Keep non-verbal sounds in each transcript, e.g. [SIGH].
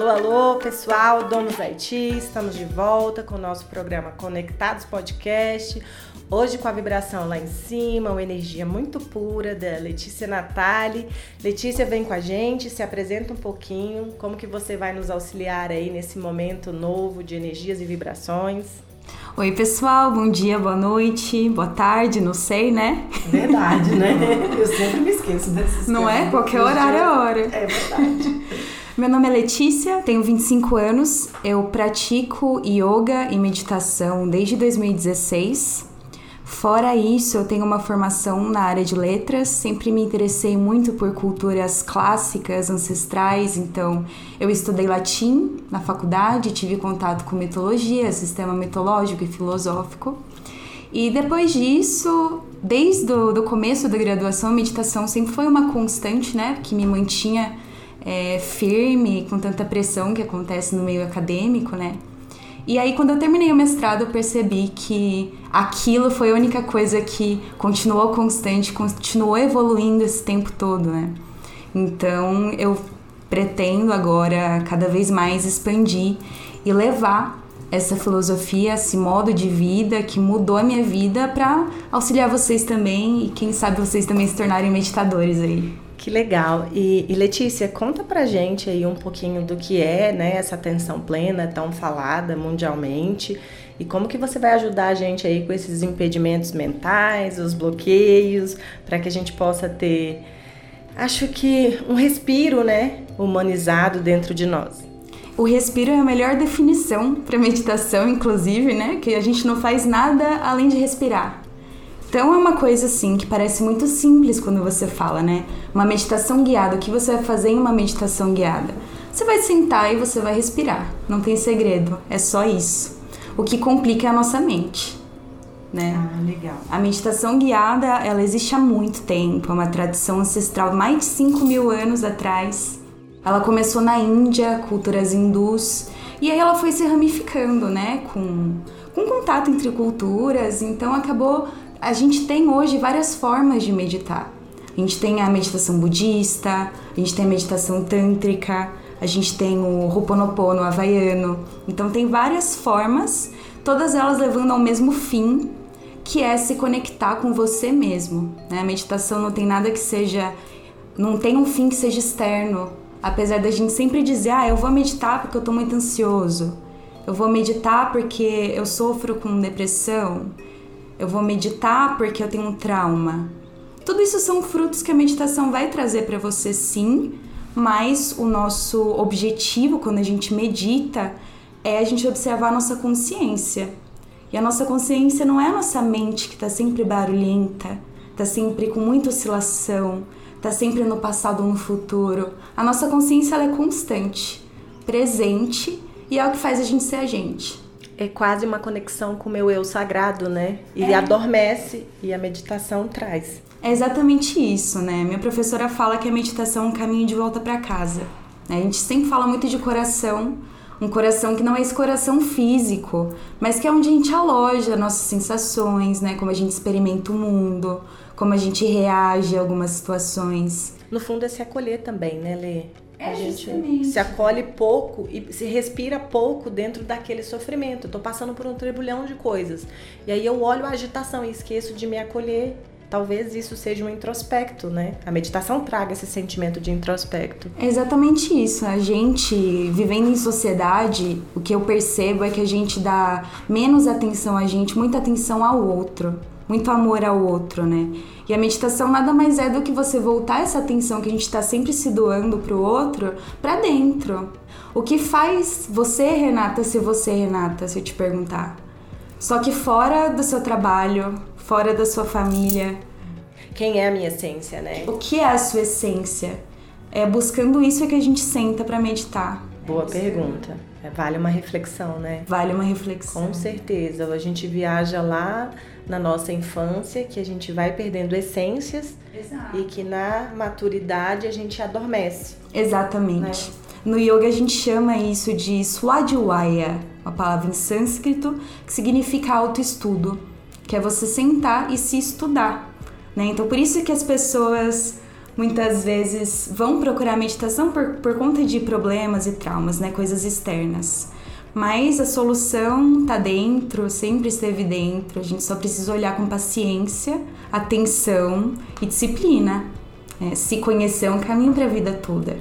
Alô, alô, pessoal, Donos Haiti, estamos de volta com o nosso programa Conectados Podcast. Hoje com a vibração lá em cima, uma energia muito pura da Letícia Natali. Letícia, vem com a gente, se apresenta um pouquinho, como que você vai nos auxiliar aí nesse momento novo de energias e vibrações. Oi, pessoal, bom dia, boa noite, boa tarde, não sei, né? Verdade, né? [LAUGHS] Eu sempre me esqueço desses Não é? Qualquer horário é hora. É verdade. Meu nome é Letícia, tenho 25 anos, eu pratico yoga e meditação desde 2016. Fora isso, eu tenho uma formação na área de letras, sempre me interessei muito por culturas clássicas, ancestrais, então eu estudei latim na faculdade, tive contato com mitologia, sistema mitológico e filosófico. E depois disso, desde o começo da graduação, a meditação sempre foi uma constante, né, que me mantinha é, firme com tanta pressão que acontece no meio acadêmico, né? E aí, quando eu terminei o mestrado, eu percebi que aquilo foi a única coisa que continuou constante, continuou evoluindo esse tempo todo, né? Então, eu pretendo agora cada vez mais expandir e levar essa filosofia, esse modo de vida que mudou a minha vida para auxiliar vocês também e quem sabe vocês também se tornarem meditadores aí. Que legal. E, e, Letícia, conta pra gente aí um pouquinho do que é né, essa atenção plena tão falada mundialmente e como que você vai ajudar a gente aí com esses impedimentos mentais, os bloqueios, para que a gente possa ter, acho que um respiro, né, humanizado dentro de nós. O respiro é a melhor definição para meditação, inclusive, né? Que a gente não faz nada além de respirar. Então é uma coisa assim que parece muito simples quando você fala, né? Uma meditação guiada. O que você vai fazer em uma meditação guiada? Você vai sentar e você vai respirar. Não tem segredo, é só isso. O que complica é a nossa mente. Né? Ah, legal. A meditação guiada, ela existe há muito tempo, é uma tradição ancestral, mais de 5 mil anos atrás. Ela começou na Índia, culturas hindus, e aí ela foi se ramificando, né, com, com contato entre culturas, então acabou a gente tem hoje várias formas de meditar. A gente tem a meditação budista, a gente tem a meditação tântrica, a gente tem o Ho'oponopono havaiano. Então tem várias formas, todas elas levando ao mesmo fim, que é se conectar com você mesmo. Né? A meditação não tem nada que seja, não tem um fim que seja externo. Apesar da gente sempre dizer, ah, eu vou meditar porque eu tô muito ansioso. Eu vou meditar porque eu sofro com depressão eu vou meditar porque eu tenho um trauma. Tudo isso são frutos que a meditação vai trazer para você, sim, mas o nosso objetivo quando a gente medita é a gente observar a nossa consciência. E a nossa consciência não é a nossa mente que está sempre barulhenta, está sempre com muita oscilação, está sempre no passado ou no futuro. A nossa consciência é constante, presente e é o que faz a gente ser a gente é quase uma conexão com o meu eu sagrado, né? E é. adormece e a meditação traz. É exatamente isso, né? Minha professora fala que a meditação é um caminho de volta para casa. Né? A gente sempre fala muito de coração, um coração que não é esse coração físico, mas que é onde a gente aloja nossas sensações, né? Como a gente experimenta o mundo, como a gente reage a algumas situações. No fundo é se acolher também, né, Lê? É, a gente justamente. se acolhe pouco e se respira pouco dentro daquele sofrimento. Eu tô passando por um trebulhão de coisas. E aí eu olho a agitação e esqueço de me acolher. Talvez isso seja um introspecto, né? A meditação traga esse sentimento de introspecto. É exatamente isso. A gente, vivendo em sociedade, o que eu percebo é que a gente dá menos atenção a gente, muita atenção ao outro muito amor ao outro, né? E a meditação nada mais é do que você voltar essa atenção que a gente está sempre se doando para o outro para dentro. O que faz você, Renata, ser você, Renata, se eu te perguntar? Só que fora do seu trabalho, fora da sua família. Quem é a minha essência, né? O que é a sua essência? É buscando isso que a gente senta para meditar. Boa pergunta. É, vale uma reflexão, né? Vale uma reflexão. Com certeza. A gente viaja lá na nossa infância, que a gente vai perdendo essências Exato. e que na maturidade a gente adormece. Exatamente. Né? No yoga a gente chama isso de swadhyaya, uma palavra em sânscrito que significa autoestudo, que é você sentar e se estudar. Né? Então por isso que as pessoas muitas vezes vão procurar meditação por, por conta de problemas e traumas, né? Coisas externas. Mas a solução tá dentro, sempre esteve dentro. A gente só precisa olhar com paciência, atenção e disciplina. É, se conhecer é um caminho para a vida toda.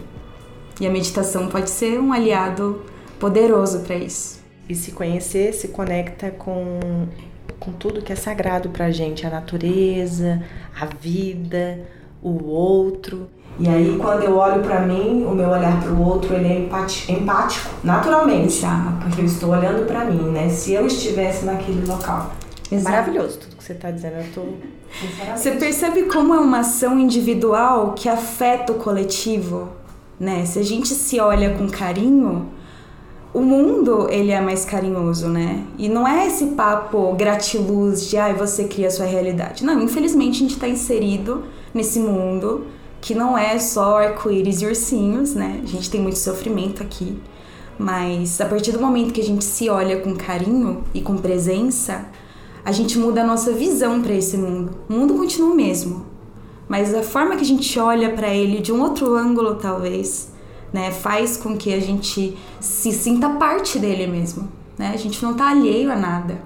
E a meditação pode ser um aliado poderoso para isso. E se conhecer se conecta com, com tudo que é sagrado para a gente: a natureza, a vida, o outro. E aí, quando eu olho para mim, o meu olhar para o outro ele é empático, naturalmente, Exato. porque eu estou olhando para mim, né? Se eu estivesse naquele local. Exato. Maravilhoso tudo que você está dizendo. Eu tô Você percebe como é uma ação individual que afeta o coletivo, né? Se a gente se olha com carinho, o mundo ele é mais carinhoso, né? E não é esse papo gratiluz de ai, ah, você cria a sua realidade. Não, infelizmente a gente está inserido nesse mundo que não é só arco-íris e ursinhos, né? A gente tem muito sofrimento aqui. Mas a partir do momento que a gente se olha com carinho e com presença, a gente muda a nossa visão para esse mundo. O mundo continua o mesmo, mas a forma que a gente olha para ele de um outro ângulo, talvez, né, faz com que a gente se sinta parte dele mesmo. Né? A gente não tá alheio a nada.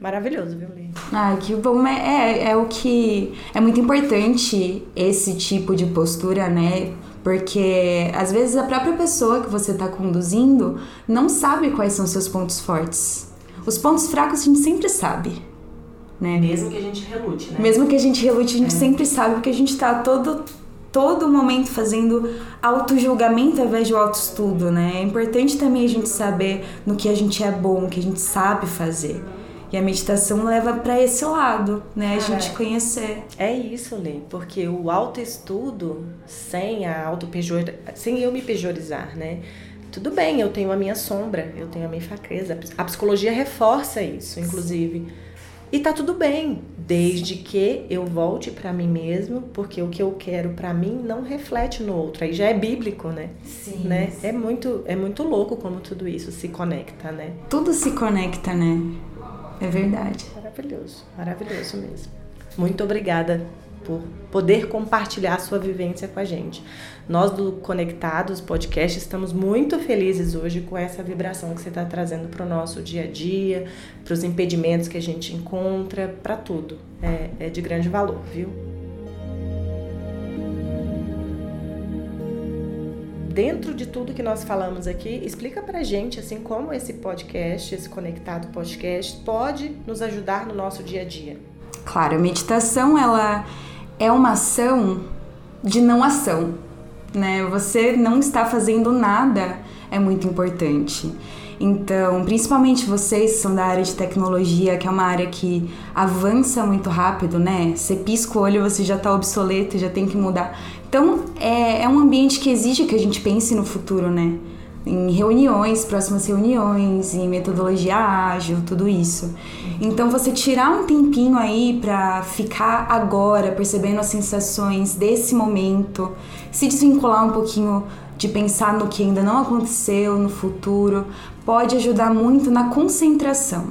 Maravilhoso, viu, Lê? Ah, que bom. É, é, é o que. É muito importante esse tipo de postura, né? Porque às vezes a própria pessoa que você está conduzindo não sabe quais são seus pontos fortes. Os pontos fracos a gente sempre sabe. Né? Mesmo que a gente relute, né? Mesmo que a gente relute, a gente é. sempre sabe porque a gente está todo todo momento fazendo auto-julgamento ao invés de auto-estudo, né? É importante também a gente saber no que a gente é bom, o que a gente sabe fazer. E a meditação leva para esse lado, né? A gente conhecer. É isso, Lê, porque o autoestudo sem a auto sem eu me pejorizar, né? Tudo bem, eu tenho a minha sombra, eu tenho a minha fraqueza. A psicologia reforça isso, inclusive. E tá tudo bem, desde que eu volte para mim mesmo, porque o que eu quero para mim não reflete no outro. Aí já é bíblico, né? Sim. Né? É muito é muito louco como tudo isso se conecta, né? Tudo se conecta, né? É verdade. Maravilhoso, maravilhoso mesmo. Muito obrigada por poder compartilhar sua vivência com a gente. Nós do Conectados Podcast estamos muito felizes hoje com essa vibração que você está trazendo para o nosso dia a dia, para os impedimentos que a gente encontra, para tudo. É, é de grande valor, viu? dentro de tudo que nós falamos aqui, explica pra gente assim como esse podcast, esse conectado podcast pode nos ajudar no nosso dia a dia. Claro, a meditação ela é uma ação de não ação, né? Você não está fazendo nada é muito importante. Então, principalmente vocês que são da área de tecnologia, que é uma área que avança muito rápido, né? Você pisca o olho, você já está obsoleto, já tem que mudar. Então, é, é um ambiente que exige que a gente pense no futuro, né? Em reuniões, próximas reuniões, em metodologia ágil, tudo isso. Então, você tirar um tempinho aí para ficar agora, percebendo as sensações desse momento, se desvincular um pouquinho de pensar no que ainda não aconteceu, no futuro, pode ajudar muito na concentração.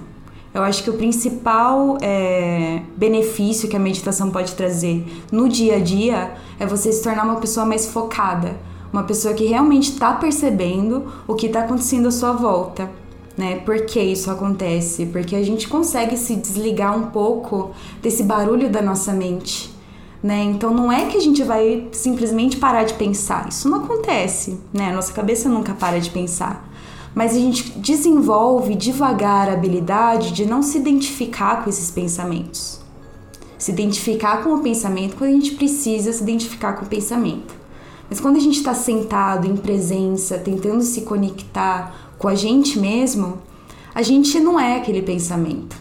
Eu acho que o principal é, benefício que a meditação pode trazer no dia a dia é você se tornar uma pessoa mais focada, uma pessoa que realmente está percebendo o que está acontecendo à sua volta. Né? Por que isso acontece? Porque a gente consegue se desligar um pouco desse barulho da nossa mente. Né? Então não é que a gente vai simplesmente parar de pensar. Isso não acontece, né? Nossa cabeça nunca para de pensar mas a gente desenvolve devagar a habilidade de não se identificar com esses pensamentos. Se identificar com o pensamento quando a gente precisa se identificar com o pensamento. Mas quando a gente está sentado em presença, tentando se conectar com a gente mesmo, a gente não é aquele pensamento.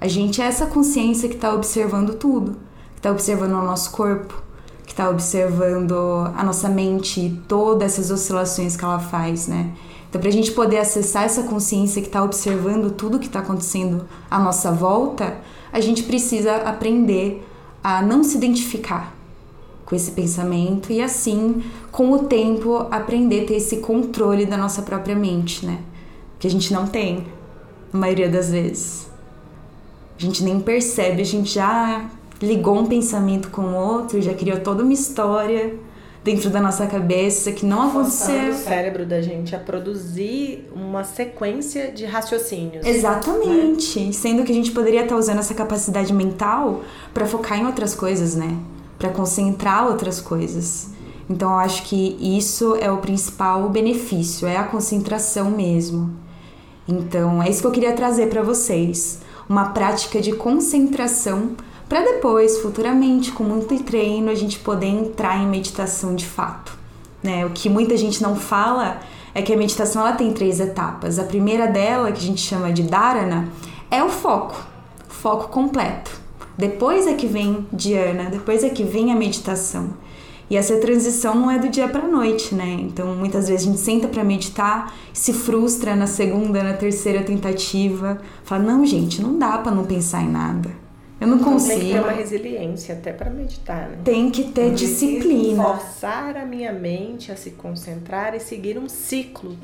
A gente é essa consciência que está observando tudo, que está observando o nosso corpo, que está observando a nossa mente todas essas oscilações que ela faz, né? Então, para a gente poder acessar essa consciência que está observando tudo que está acontecendo à nossa volta, a gente precisa aprender a não se identificar com esse pensamento e assim, com o tempo, aprender a ter esse controle da nossa própria mente, né? Que a gente não tem, a maioria das vezes. A gente nem percebe, a gente já ligou um pensamento com o outro, já criou toda uma história dentro da nossa cabeça que não aconteceu. o cérebro da gente a produzir uma sequência de raciocínios. Exatamente. Né? Sendo que a gente poderia estar usando essa capacidade mental para focar em outras coisas, né? Para concentrar outras coisas. Então eu acho que isso é o principal benefício, é a concentração mesmo. Então é isso que eu queria trazer para vocês, uma prática de concentração para depois, futuramente, com muito treino, a gente poder entrar em meditação de fato. Né? O que muita gente não fala é que a meditação ela tem três etapas. A primeira dela, que a gente chama de dharana, é o foco, foco completo. Depois é que vem dhyana, depois é que vem a meditação. E essa transição não é do dia para noite, né? Então, muitas vezes a gente senta para meditar, se frustra na segunda, na terceira tentativa, fala: "Não, gente, não dá para não pensar em nada". Eu não consigo. Tem que ter uma resiliência até para meditar, né? Tem que ter Eu disciplina. Forçar a minha mente a se concentrar e seguir um ciclo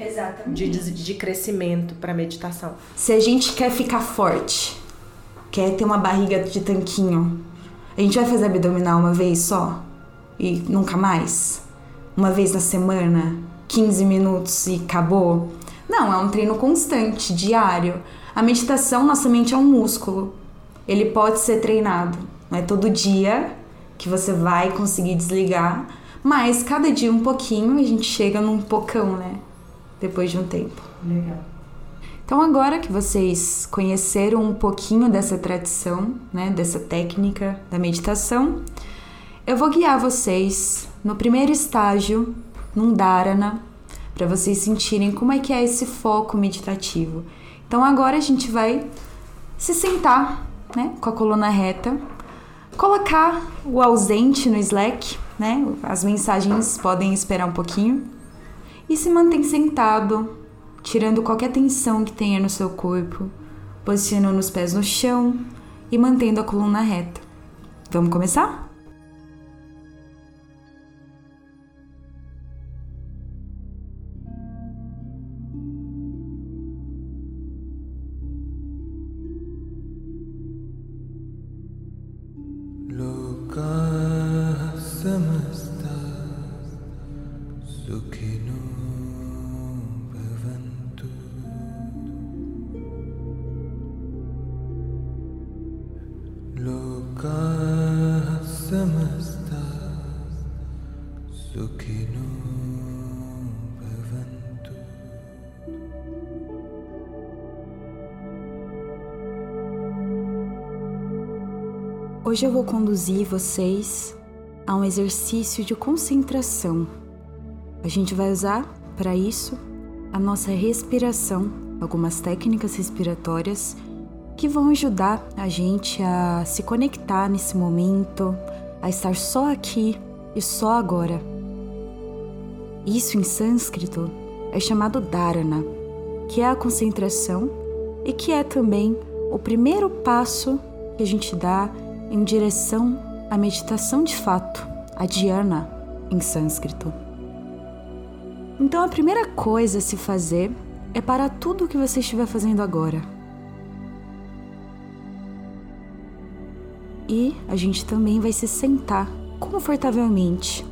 de, de crescimento para meditação. Se a gente quer ficar forte, quer ter uma barriga de tanquinho, a gente vai fazer abdominal uma vez só e nunca mais? Uma vez na semana, 15 minutos e acabou? Não, é um treino constante, diário. A meditação, nossa mente é um músculo ele pode ser treinado. Não é todo dia que você vai conseguir desligar, mas cada dia um pouquinho a gente chega num pocão, né? Depois de um tempo. Legal. Então agora que vocês conheceram um pouquinho dessa tradição, né, dessa técnica da meditação, eu vou guiar vocês no primeiro estágio, num dharana, para vocês sentirem como é que é esse foco meditativo. Então agora a gente vai se sentar né, com a coluna reta, colocar o ausente no Slack, né, as mensagens podem esperar um pouquinho, e se mantém sentado, tirando qualquer tensão que tenha no seu corpo, posicionando os pés no chão e mantendo a coluna reta. Vamos começar? Hoje eu vou conduzir vocês a um exercício de concentração. A gente vai usar para isso a nossa respiração, algumas técnicas respiratórias que vão ajudar a gente a se conectar nesse momento, a estar só aqui e só agora. Isso em sânscrito é chamado dharana, que é a concentração e que é também o primeiro passo que a gente dá em direção à meditação de fato, a dhyana em sânscrito. Então a primeira coisa a se fazer é parar tudo o que você estiver fazendo agora. E a gente também vai se sentar confortavelmente.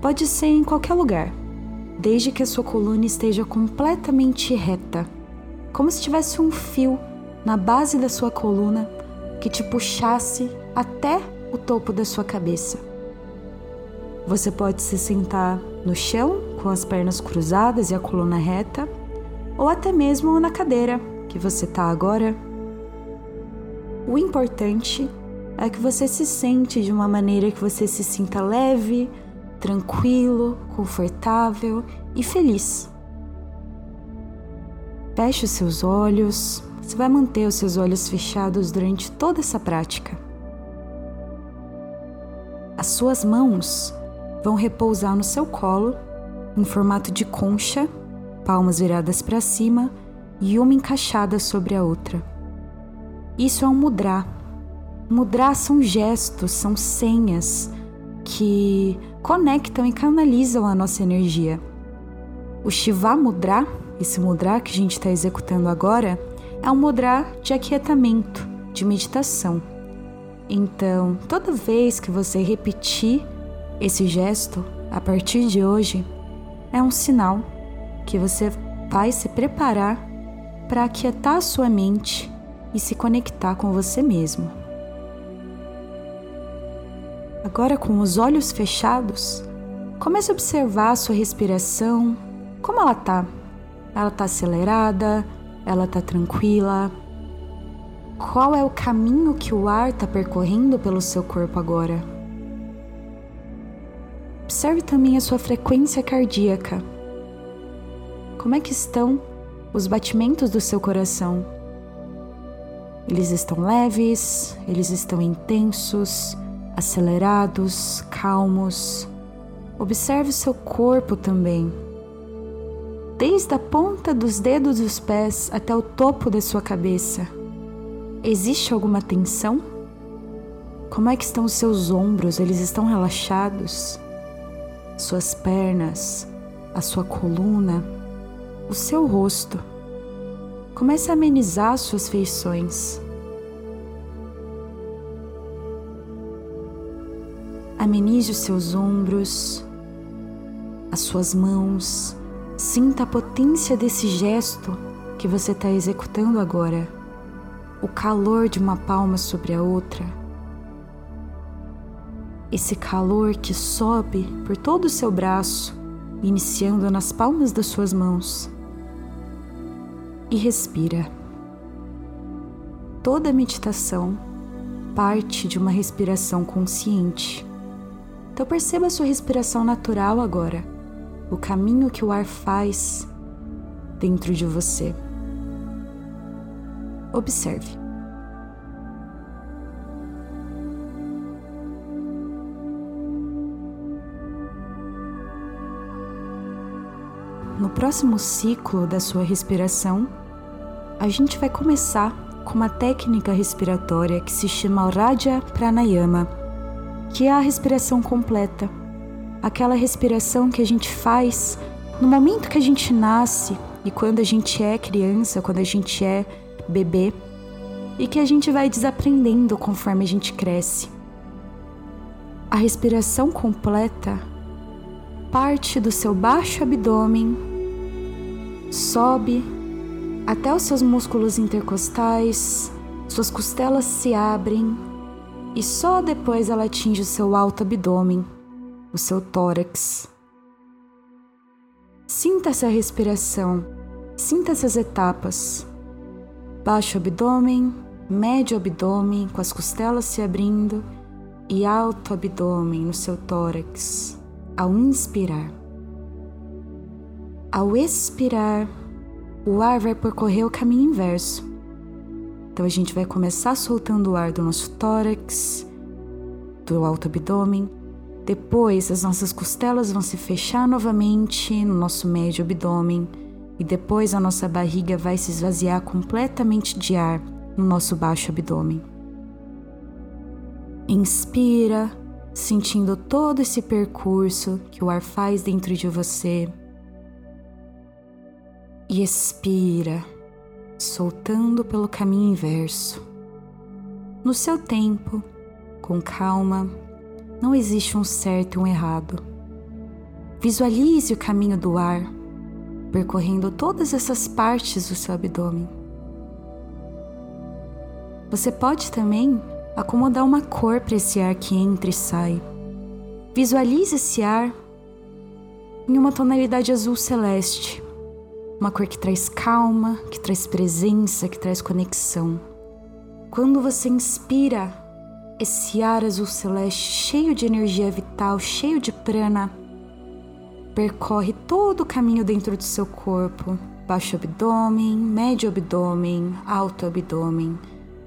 Pode ser em qualquer lugar, desde que a sua coluna esteja completamente reta, como se tivesse um fio na base da sua coluna que te puxasse até o topo da sua cabeça. Você pode se sentar no chão com as pernas cruzadas e a coluna reta, ou até mesmo na cadeira que você está agora. O importante é que você se sente de uma maneira que você se sinta leve, tranquilo, confortável e feliz. Feche os seus olhos, você vai manter os seus olhos fechados durante toda essa prática. As suas mãos vão repousar no seu colo, em formato de concha, palmas viradas para cima e uma encaixada sobre a outra. Isso é um mudra. Mudra são gestos, são senhas que conectam e canalizam a nossa energia. O Shiva Mudra, esse mudra que a gente está executando agora, é um mudra de aquietamento, de meditação. Então, toda vez que você repetir esse gesto, a partir de hoje, é um sinal que você vai se preparar para aquietar a sua mente e se conectar com você mesmo. Agora, com os olhos fechados, comece a observar a sua respiração, como ela tá. Ela tá acelerada, ela tá tranquila, qual é o caminho que o ar está percorrendo pelo seu corpo agora? Observe também a sua frequência cardíaca. Como é que estão os batimentos do seu coração? Eles estão leves, eles estão intensos, acelerados, calmos. Observe o seu corpo também. Desde a ponta dos dedos dos pés até o topo da sua cabeça. Existe alguma tensão? Como é que estão os seus ombros? Eles estão relaxados? Suas pernas, a sua coluna, o seu rosto. Comece a amenizar suas feições. Amenize os seus ombros, as suas mãos. Sinta a potência desse gesto que você está executando agora o calor de uma palma sobre a outra. Esse calor que sobe por todo o seu braço, iniciando nas palmas das suas mãos. E respira. Toda meditação parte de uma respiração consciente. Então perceba a sua respiração natural agora, o caminho que o ar faz dentro de você. Observe. No próximo ciclo da sua respiração, a gente vai começar com uma técnica respiratória que se chama Raja Pranayama, que é a respiração completa. Aquela respiração que a gente faz no momento que a gente nasce e quando a gente é criança, quando a gente é bebê e que a gente vai desaprendendo conforme a gente cresce. A respiração completa parte do seu baixo abdômen, sobe até os seus músculos intercostais, suas costelas se abrem e só depois ela atinge o seu alto abdômen, o seu tórax. Sinta essa respiração, sinta essas etapas baixo abdômen, médio abdômen com as costelas se abrindo e alto abdômen no seu tórax ao inspirar. Ao expirar, o ar vai percorrer o caminho inverso. Então a gente vai começar soltando o ar do nosso tórax, do alto abdômen. Depois as nossas costelas vão se fechar novamente no nosso médio abdômen e depois a nossa barriga vai se esvaziar completamente de ar no nosso baixo abdômen. Inspira, sentindo todo esse percurso que o ar faz dentro de você. E expira, soltando pelo caminho inverso. No seu tempo, com calma, não existe um certo e um errado. Visualize o caminho do ar percorrendo todas essas partes do seu abdômen. Você pode também acomodar uma cor para esse ar que entra e sai. Visualize esse ar em uma tonalidade azul celeste, uma cor que traz calma, que traz presença, que traz conexão. Quando você inspira esse ar azul celeste cheio de energia vital, cheio de prana, percorre todo o caminho dentro do seu corpo, baixo abdômen, médio abdômen, alto abdômen.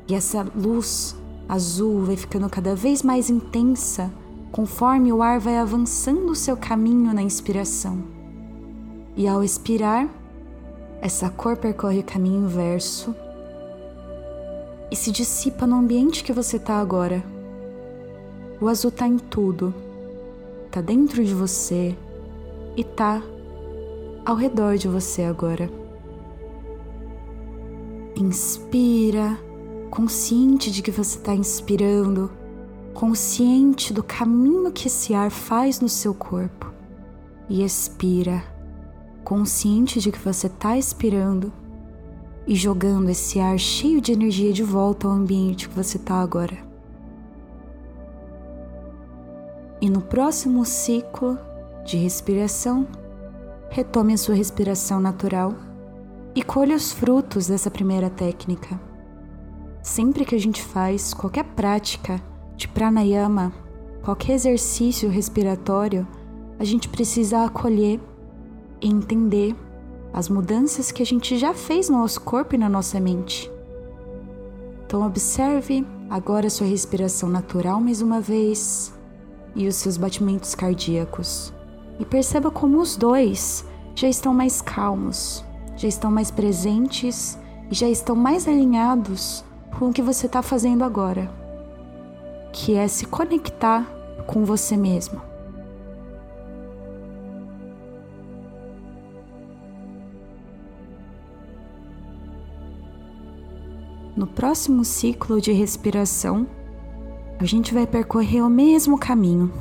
E essa luz azul vai ficando cada vez mais intensa conforme o ar vai avançando o seu caminho na inspiração. E ao expirar, essa cor percorre o caminho inverso e se dissipa no ambiente que você está agora. O azul está em tudo, está dentro de você, e tá ao redor de você agora. Inspira, consciente de que você está inspirando, consciente do caminho que esse ar faz no seu corpo. E expira, consciente de que você está expirando e jogando esse ar cheio de energia de volta ao ambiente que você está agora. E no próximo ciclo de respiração, retome a sua respiração natural e colha os frutos dessa primeira técnica. Sempre que a gente faz qualquer prática de pranayama, qualquer exercício respiratório, a gente precisa acolher e entender as mudanças que a gente já fez no nosso corpo e na nossa mente. Então, observe agora a sua respiração natural mais uma vez e os seus batimentos cardíacos. E perceba como os dois já estão mais calmos, já estão mais presentes e já estão mais alinhados com o que você está fazendo agora, que é se conectar com você mesmo. No próximo ciclo de respiração, a gente vai percorrer o mesmo caminho: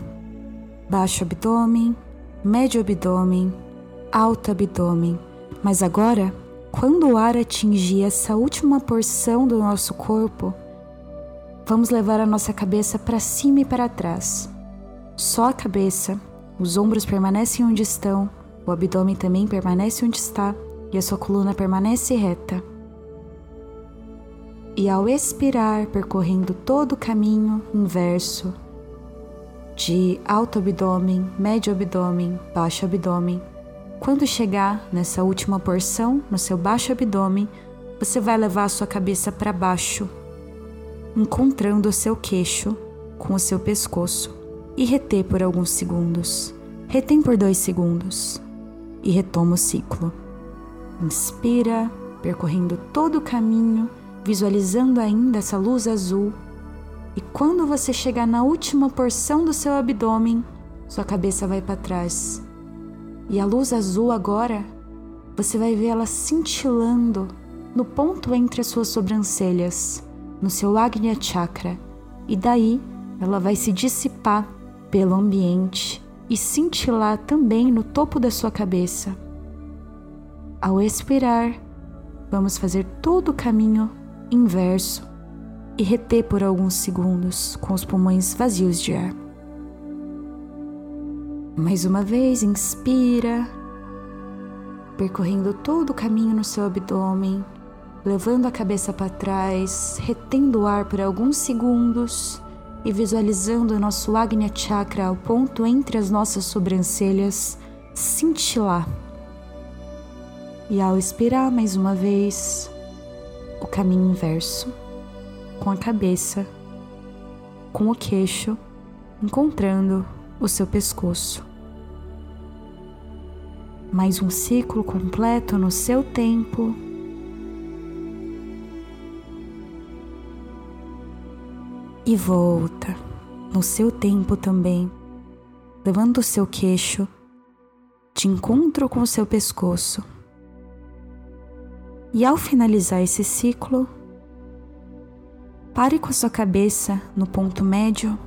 baixo abdômen, médio abdômen, alto abdômen. Mas agora, quando o ar atingir essa última porção do nosso corpo, vamos levar a nossa cabeça para cima e para trás. Só a cabeça, os ombros permanecem onde estão, o abdômen também permanece onde está e a sua coluna permanece reta e ao expirar, percorrendo todo o caminho inverso de alto abdômen, médio abdômen, baixo abdômen. Quando chegar nessa última porção, no seu baixo abdômen, você vai levar a sua cabeça para baixo, encontrando o seu queixo com o seu pescoço e reter por alguns segundos. Retém por dois segundos e retoma o ciclo. Inspira, percorrendo todo o caminho visualizando ainda essa luz azul. E quando você chegar na última porção do seu abdômen, sua cabeça vai para trás. E a luz azul agora, você vai ver ela cintilando no ponto entre as suas sobrancelhas, no seu Agnya Chakra. E daí ela vai se dissipar pelo ambiente e cintilar também no topo da sua cabeça. Ao expirar, vamos fazer todo o caminho inverso e reter por alguns segundos com os pulmões vazios de ar. Mais uma vez, inspira, percorrendo todo o caminho no seu abdômen, levando a cabeça para trás, retendo o ar por alguns segundos e visualizando o nosso Agnya Chakra ao ponto entre as nossas sobrancelhas cintilar. E ao expirar mais uma vez, o caminho inverso, com a cabeça, com o queixo, encontrando o seu pescoço. Mais um ciclo completo no seu tempo. E volta no seu tempo também, levando o seu queixo de encontro com o seu pescoço. E ao finalizar esse ciclo, pare com a sua cabeça no ponto médio,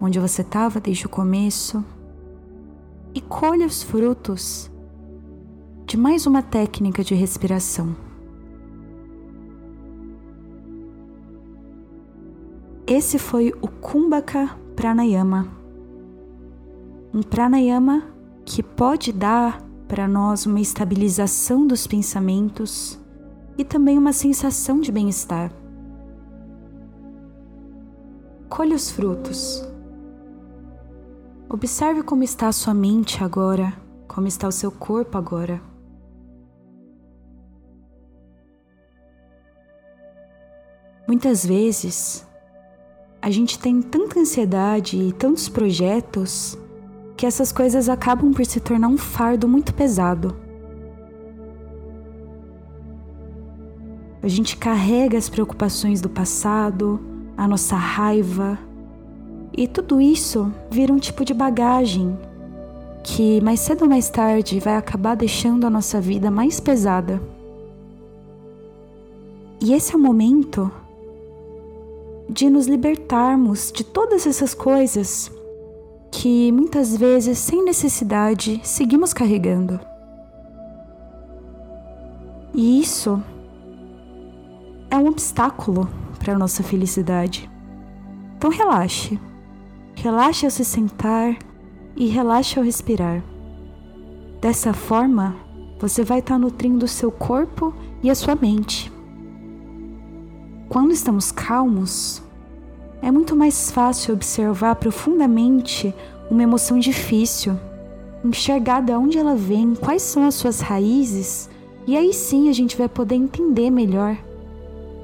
onde você estava desde o começo, e colhe os frutos de mais uma técnica de respiração. Esse foi o Kumbhaka Pranayama. Um pranayama que pode dar para nós uma estabilização dos pensamentos e também uma sensação de bem-estar. Colhe os frutos. Observe como está a sua mente agora, como está o seu corpo agora. Muitas vezes, a gente tem tanta ansiedade e tantos projetos que essas coisas acabam por se tornar um fardo muito pesado. A gente carrega as preocupações do passado, a nossa raiva, e tudo isso vira um tipo de bagagem que mais cedo ou mais tarde vai acabar deixando a nossa vida mais pesada. E esse é o momento de nos libertarmos de todas essas coisas que muitas vezes, sem necessidade, seguimos carregando. E isso é um obstáculo para a nossa felicidade. Então relaxe. Relaxe ao se sentar e relaxe ao respirar. Dessa forma, você vai estar nutrindo o seu corpo e a sua mente. Quando estamos calmos, é muito mais fácil observar profundamente uma emoção difícil, enxergar de onde ela vem, quais são as suas raízes, e aí sim a gente vai poder entender melhor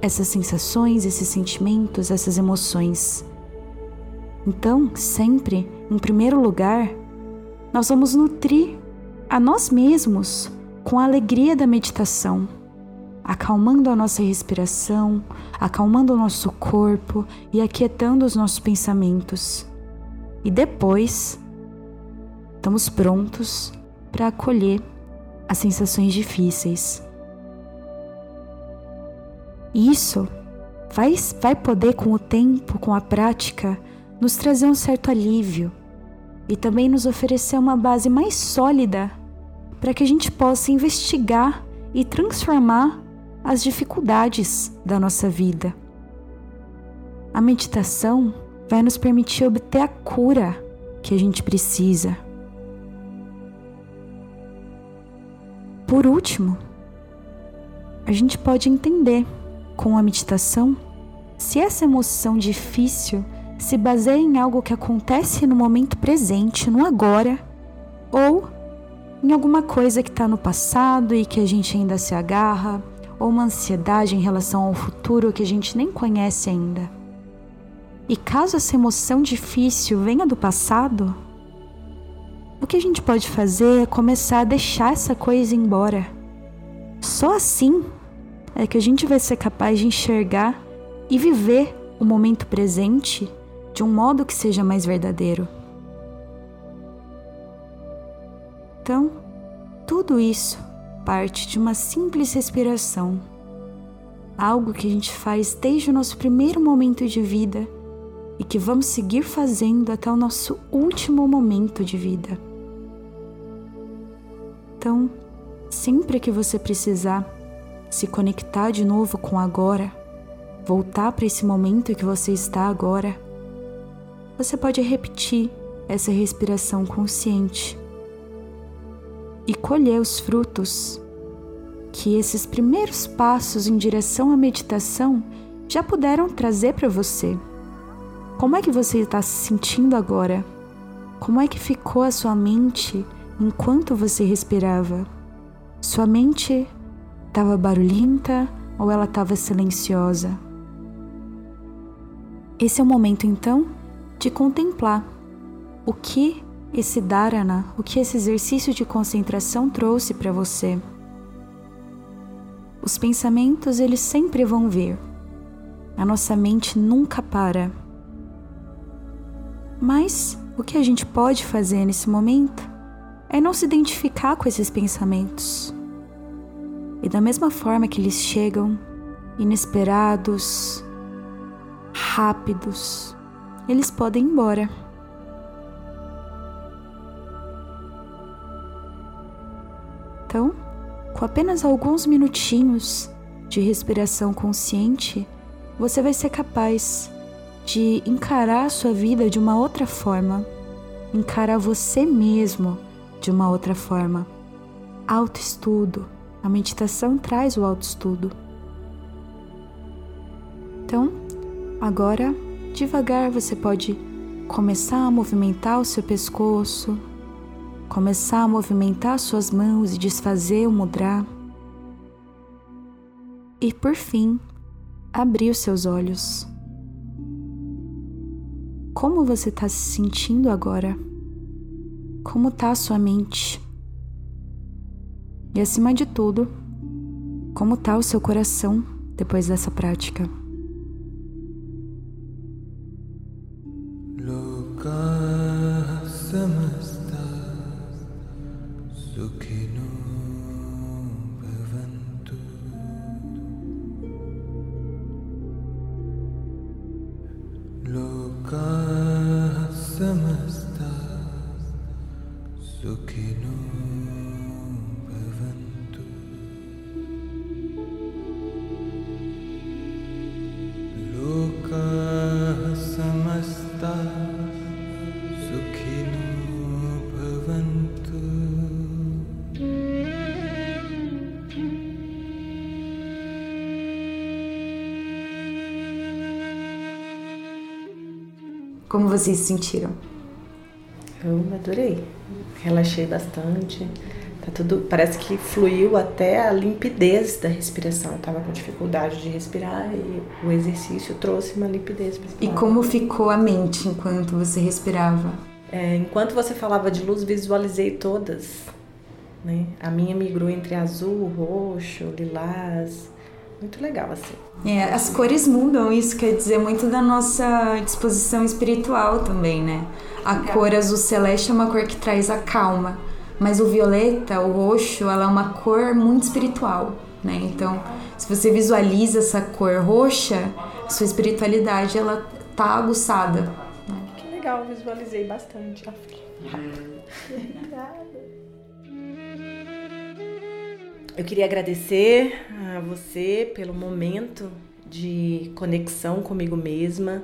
essas sensações, esses sentimentos, essas emoções. Então, sempre, em primeiro lugar, nós vamos nutrir a nós mesmos com a alegria da meditação acalmando a nossa respiração, acalmando o nosso corpo e aquietando os nossos pensamentos. E depois, estamos prontos para acolher as sensações difíceis. Isso vai, vai poder, com o tempo, com a prática, nos trazer um certo alívio e também nos oferecer uma base mais sólida para que a gente possa investigar e transformar as dificuldades da nossa vida. A meditação vai nos permitir obter a cura que a gente precisa. Por último, a gente pode entender com a meditação se essa emoção difícil se baseia em algo que acontece no momento presente, no agora, ou em alguma coisa que está no passado e que a gente ainda se agarra, ou uma ansiedade em relação ao futuro que a gente nem conhece ainda. E caso essa emoção difícil venha do passado, o que a gente pode fazer é começar a deixar essa coisa embora. Só assim é que a gente vai ser capaz de enxergar e viver o momento presente de um modo que seja mais verdadeiro. Então, tudo isso parte de uma simples respiração, algo que a gente faz desde o nosso primeiro momento de vida e que vamos seguir fazendo até o nosso último momento de vida. Então, sempre que você precisar se conectar de novo com agora, voltar para esse momento que você está agora, você pode repetir essa respiração consciente e colher os frutos que esses primeiros passos em direção à meditação já puderam trazer para você. Como é que você está se sentindo agora? Como é que ficou a sua mente enquanto você respirava? Sua mente estava barulhenta ou ela estava silenciosa? Esse é o momento então de contemplar o que esse dharana, o que esse exercício de concentração trouxe para você. Os pensamentos, eles sempre vão vir. A nossa mente nunca para. Mas o que a gente pode fazer nesse momento é não se identificar com esses pensamentos. E da mesma forma que eles chegam, inesperados, rápidos, eles podem ir embora. Então, com apenas alguns minutinhos de respiração consciente, você vai ser capaz de encarar a sua vida de uma outra forma, encarar você mesmo de uma outra forma. Autoestudo. A meditação traz o autoestudo. Então, agora, devagar você pode começar a movimentar o seu pescoço, começar a movimentar suas mãos e desfazer o mudra. E por fim, abrir os seus olhos. Como você está se sentindo agora? Como está a sua mente? E acima de tudo, como está o seu coração depois dessa prática? Vocês se sentiram? Eu adorei. Relaxei bastante. Tá tudo, parece que fluiu até a limpidez da respiração. Eu tava com dificuldade de respirar e o exercício trouxe uma limpidez. E como ficou a mente enquanto você respirava? É, enquanto você falava de luz, visualizei todas. Né? A minha migrou entre azul, roxo, lilás. Muito legal, assim. É, as cores mudam, isso quer dizer muito da nossa disposição espiritual também, né? A cor azul celeste é uma cor que traz a calma mas o violeta, o roxo, ela é uma cor muito espiritual, né? Então, se você visualiza essa cor roxa, sua espiritualidade ela tá aguçada. Né? Que legal, visualizei bastante. Eu queria agradecer a você pelo momento de conexão comigo mesma.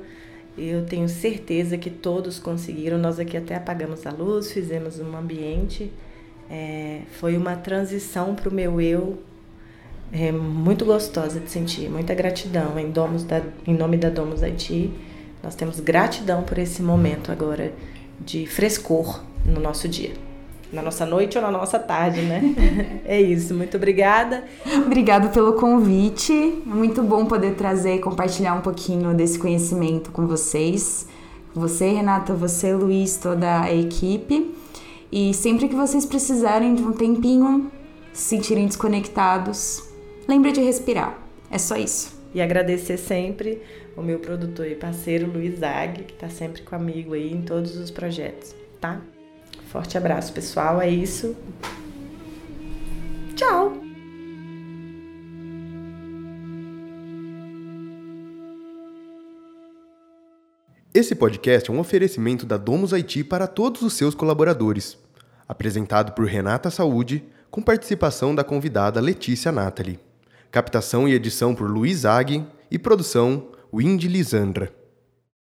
Eu tenho certeza que todos conseguiram. Nós aqui até apagamos a luz, fizemos um ambiente é, foi uma transição para o meu eu é, muito gostosa de sentir, muita gratidão em, Domus da, em nome da Domus Haiti. Nós temos gratidão por esse momento agora de frescor no nosso dia. Na nossa noite ou na nossa tarde, né? [LAUGHS] é isso, muito obrigada. Obrigada pelo convite. É muito bom poder trazer e compartilhar um pouquinho desse conhecimento com vocês. Você, Renata, você, Luiz, toda a equipe. E sempre que vocês precisarem de um tempinho, se sentirem desconectados, lembre de respirar. É só isso. E agradecer sempre o meu produtor e parceiro Luiz Ag, que está sempre comigo aí em todos os projetos, tá? Forte abraço, pessoal. É isso. Tchau! Esse podcast é um oferecimento da Domus Haiti para todos os seus colaboradores. Apresentado por Renata Saúde, com participação da convidada Letícia Natali. Captação e edição por Luiz Agui e produção Windy Lisandra.